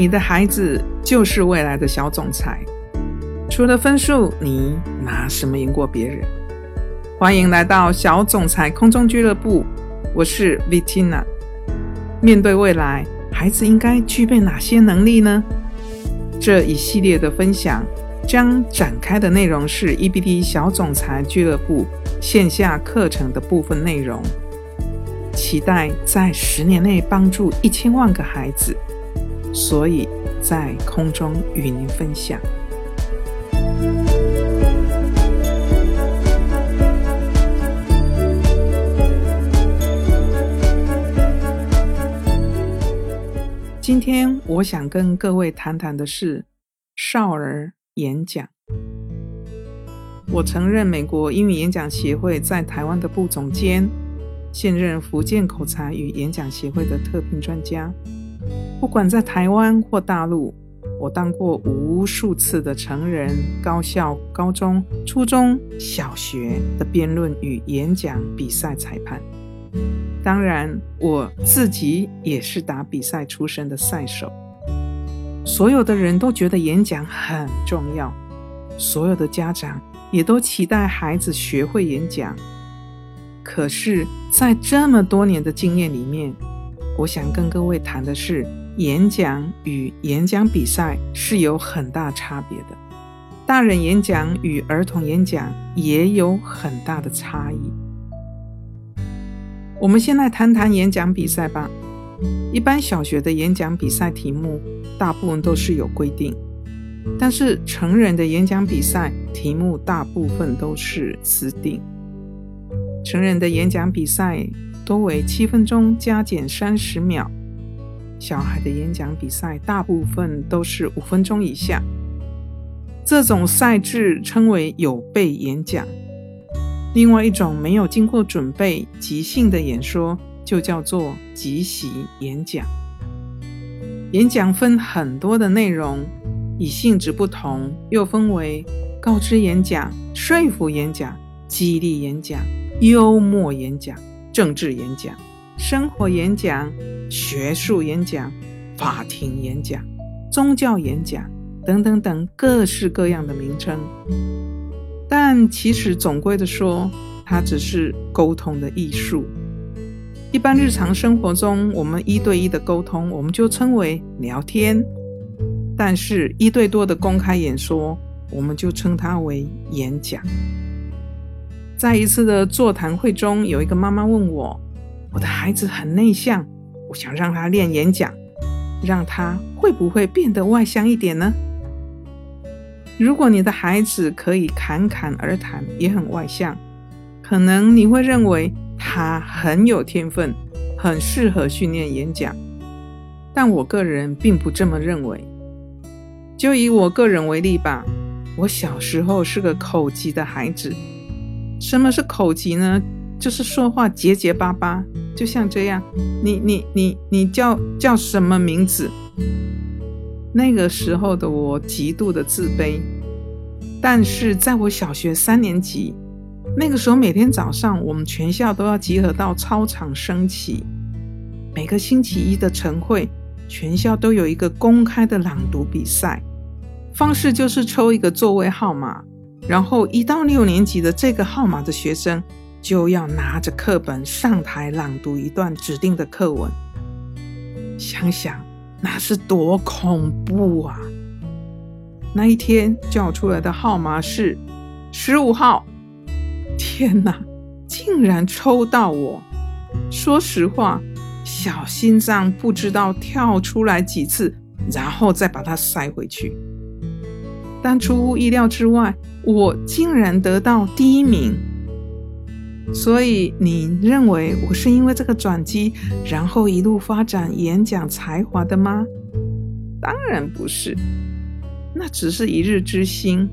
你的孩子就是未来的小总裁。除了分数，你拿什么赢过别人？欢迎来到小总裁空中俱乐部，我是 Vitina。面对未来，孩子应该具备哪些能力呢？这一系列的分享将展开的内容是 EBD 小总裁俱乐部线下课程的部分内容，期待在十年内帮助一千万个孩子。所以在空中与您分享。今天我想跟各位谈谈的是少儿演讲。我曾任美国英语演讲协会在台湾的部总监，现任福建口才与演讲协会的特聘专家。不管在台湾或大陆，我当过无数次的成人、高校、高中、初中小学的辩论与演讲比赛裁判。当然，我自己也是打比赛出身的赛手。所有的人都觉得演讲很重要，所有的家长也都期待孩子学会演讲。可是，在这么多年的经验里面，我想跟各位谈的是，演讲与演讲比赛是有很大差别的。大人演讲与儿童演讲也有很大的差异。我们先来谈谈演讲比赛吧。一般小学的演讲比赛题目大部分都是有规定，但是成人的演讲比赛题目大部分都是自定。成人的演讲比赛。多为七分钟加减三十秒。小孩的演讲比赛大部分都是五分钟以下。这种赛制称为有备演讲。另外一种没有经过准备、即兴的演说，就叫做即席演讲。演讲分很多的内容，以性质不同，又分为告知演讲、说服演讲、激励演讲、幽默演讲。政治演讲、生活演讲、学术演讲、法庭演讲、宗教演讲等等等各式各样的名称，但其实总归的说，它只是沟通的艺术。一般日常生活中，我们一对一的沟通，我们就称为聊天；但是一对多的公开演说，我们就称它为演讲。在一次的座谈会中，有一个妈妈问我：“我的孩子很内向，我想让他练演讲，让他会不会变得外向一点呢？”如果你的孩子可以侃侃而谈，也很外向，可能你会认为他很有天分，很适合训练演讲。但我个人并不这么认为。就以我个人为例吧，我小时候是个口疾的孩子。什么是口疾呢？就是说话结结巴巴，就像这样。你你你你叫叫什么名字？那个时候的我极度的自卑。但是在我小学三年级，那个时候每天早上我们全校都要集合到操场升旗。每个星期一的晨会，全校都有一个公开的朗读比赛，方式就是抽一个座位号码。然后一到六年级的这个号码的学生就要拿着课本上台朗读一段指定的课文。想想那是多恐怖啊！那一天叫出来的号码是十五号。天哪，竟然抽到我！说实话，小心脏不知道跳出来几次，然后再把它塞回去。但出乎意料之外，我竟然得到第一名。所以你认为我是因为这个转机，然后一路发展演讲才华的吗？当然不是，那只是一日之星。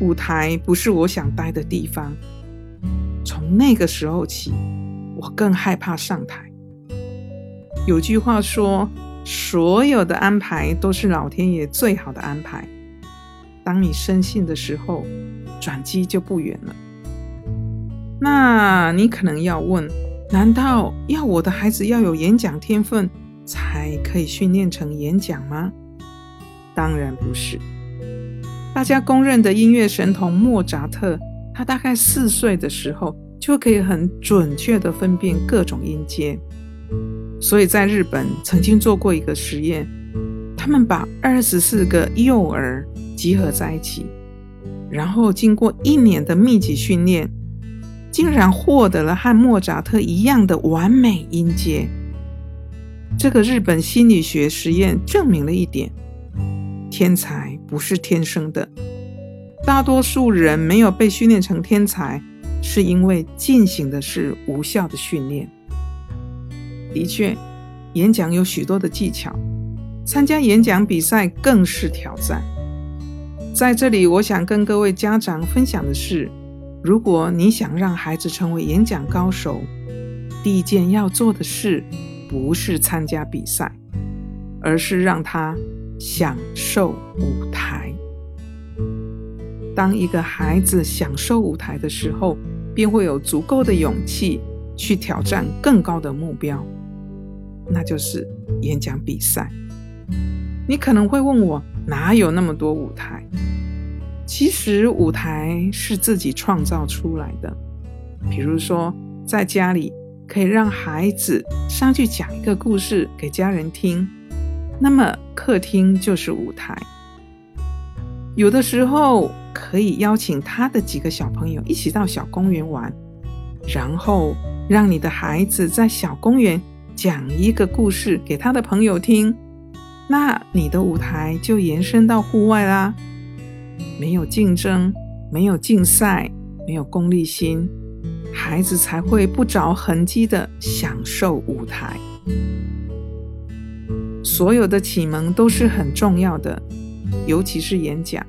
舞台不是我想待的地方。从那个时候起，我更害怕上台。有句话说：“所有的安排都是老天爷最好的安排。”当你深信的时候，转机就不远了。那你可能要问：难道要我的孩子要有演讲天分才可以训练成演讲吗？当然不是。大家公认的音乐神童莫扎特，他大概四岁的时候就可以很准确地分辨各种音阶。所以在日本曾经做过一个实验，他们把二十四个幼儿集合在一起，然后经过一年的密集训练，竟然获得了和莫扎特一样的完美音阶。这个日本心理学实验证明了一点。天才不是天生的，大多数人没有被训练成天才，是因为进行的是无效的训练。的确，演讲有许多的技巧，参加演讲比赛更是挑战。在这里，我想跟各位家长分享的是：如果你想让孩子成为演讲高手，第一件要做的事不是参加比赛，而是让他。享受舞台。当一个孩子享受舞台的时候，便会有足够的勇气去挑战更高的目标，那就是演讲比赛。你可能会问我，哪有那么多舞台？其实舞台是自己创造出来的。比如说，在家里可以让孩子上去讲一个故事给家人听。那么客厅就是舞台，有的时候可以邀请他的几个小朋友一起到小公园玩，然后让你的孩子在小公园讲一个故事给他的朋友听，那你的舞台就延伸到户外啦。没有竞争，没有竞赛，没有功利心，孩子才会不着痕迹的享受舞台。所有的启蒙都是很重要的，尤其是演讲。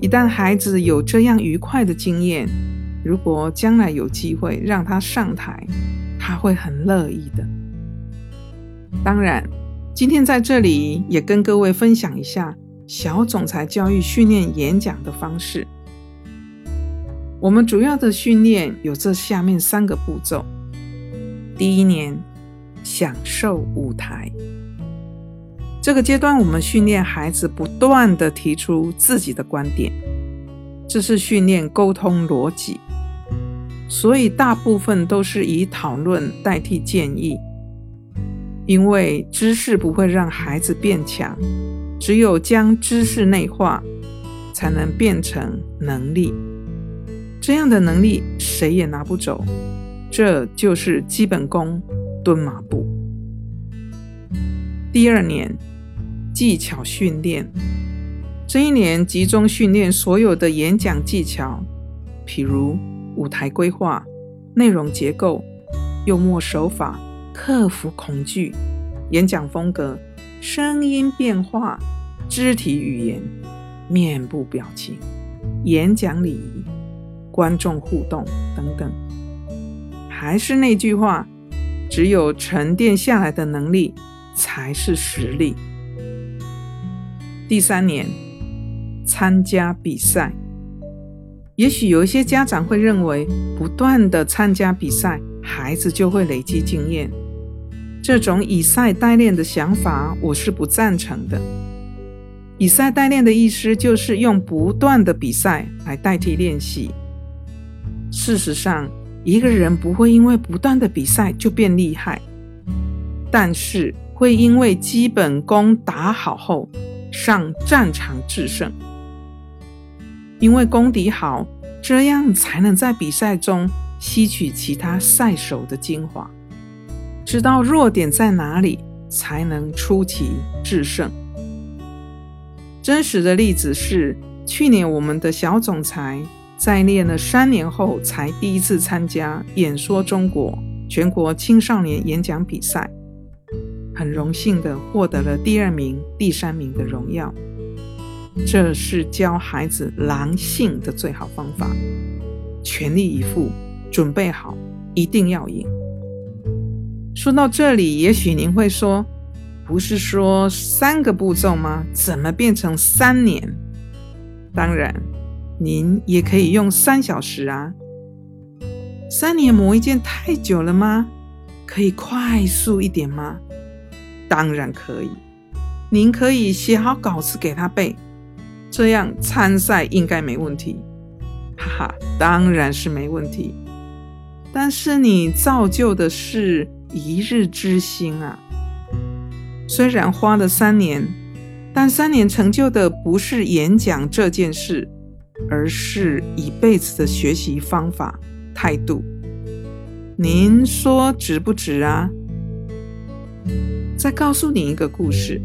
一旦孩子有这样愉快的经验，如果将来有机会让他上台，他会很乐意的。当然，今天在这里也跟各位分享一下小总裁教育训练演讲的方式。我们主要的训练有这下面三个步骤：第一年，享受舞台。这个阶段，我们训练孩子不断的提出自己的观点，这是训练沟通逻辑，所以大部分都是以讨论代替建议。因为知识不会让孩子变强，只有将知识内化，才能变成能力。这样的能力谁也拿不走，这就是基本功蹲马步。第二年。技巧训练，这一年集中训练所有的演讲技巧，譬如舞台规划、内容结构、幽默手法、克服恐惧、演讲风格、声音变化、肢体语言、面部表情、演讲礼仪、观众互动等等。还是那句话，只有沉淀下来的能力才是实力。第三年参加比赛，也许有一些家长会认为，不断的参加比赛，孩子就会累积经验。这种以赛代练的想法，我是不赞成的。以赛代练的意思就是用不断的比赛来代替练习。事实上，一个人不会因为不断的比赛就变厉害，但是会因为基本功打好后。上战场制胜，因为功底好，这样才能在比赛中吸取其他赛手的精华，知道弱点在哪里，才能出奇制胜。真实的例子是，去年我们的小总裁在练了三年后，才第一次参加演说中国全国青少年演讲比赛。很荣幸的获得了第二名、第三名的荣耀，这是教孩子狼性的最好方法。全力以赴，准备好，一定要赢。说到这里，也许您会说，不是说三个步骤吗？怎么变成三年？当然，您也可以用三小时啊。三年磨一件太久了吗？可以快速一点吗？当然可以。您可以写好稿子给他背，这样参赛应该没问题。哈哈，当然是没问题。但是你造就的是一日之星啊！虽然花了三年，但三年成就的不是演讲这件事，而是一辈子的学习方法、态度。您说值不值啊？再告诉你一个故事。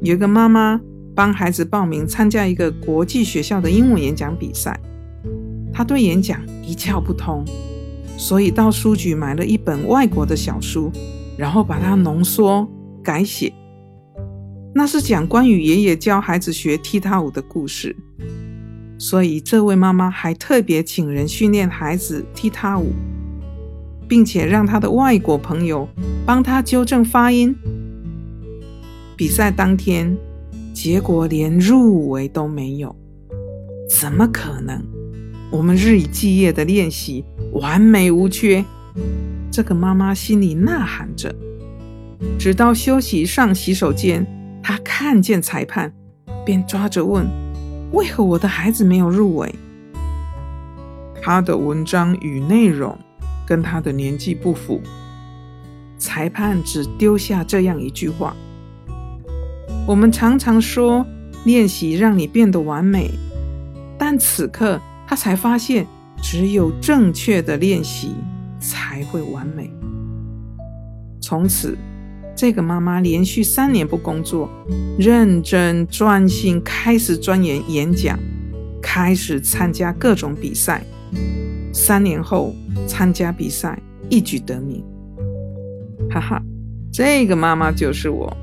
有个妈妈帮孩子报名参加一个国际学校的英文演讲比赛，她对演讲一窍不通，所以到书局买了一本外国的小书，然后把它浓缩改写。那是讲关于爷爷教孩子学踢踏舞的故事，所以这位妈妈还特别请人训练孩子踢踏舞，并且让他的外国朋友帮他纠正发音。比赛当天，结果连入围都没有，怎么可能？我们日以继夜的练习，完美无缺。这个妈妈心里呐喊着。直到休息上洗手间，她看见裁判，便抓着问：“为何我的孩子没有入围？”他的文章与内容跟他的年纪不符。裁判只丢下这样一句话。我们常常说练习让你变得完美，但此刻他才发现，只有正确的练习才会完美。从此，这个妈妈连续三年不工作，认真专心开始钻研演讲，开始参加各种比赛。三年后参加比赛，一举得名。哈哈，这个妈妈就是我。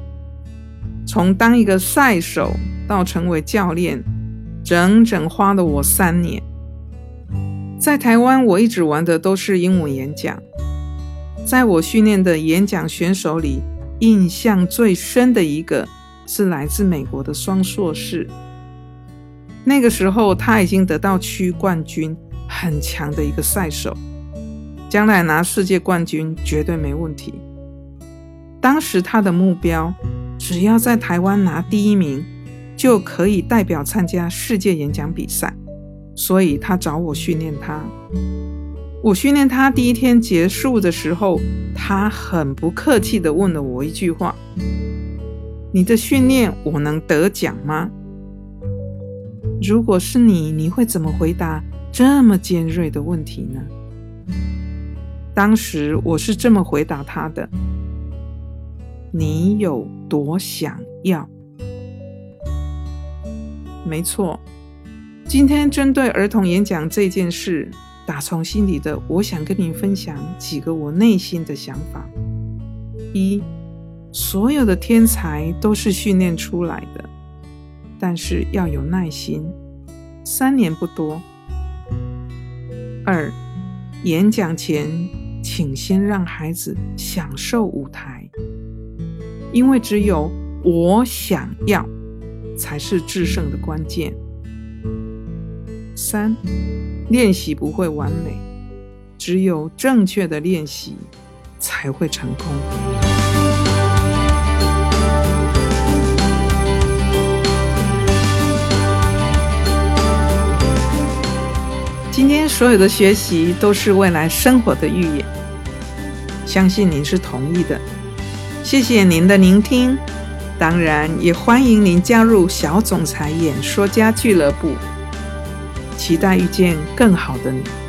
从当一个赛手到成为教练，整整花了我三年。在台湾，我一直玩的都是英文演讲。在我训练的演讲选手里，印象最深的一个是来自美国的双硕士。那个时候，他已经得到区冠军，很强的一个赛手，将来拿世界冠军绝对没问题。当时他的目标。只要在台湾拿第一名，就可以代表参加世界演讲比赛。所以他找我训练他。我训练他第一天结束的时候，他很不客气地问了我一句话：“你的训练我能得奖吗？”如果是你，你会怎么回答这么尖锐的问题呢？当时我是这么回答他的。你有多想要？没错，今天针对儿童演讲这件事，打从心里的，我想跟你分享几个我内心的想法。一，所有的天才都是训练出来的，但是要有耐心，三年不多。二，演讲前，请先让孩子享受舞台。因为只有我想要，才是制胜的关键。三，练习不会完美，只有正确的练习才会成功。今天所有的学习都是未来生活的预演，相信您是同意的。谢谢您的聆听，当然也欢迎您加入小总裁演说家俱乐部，期待遇见更好的你。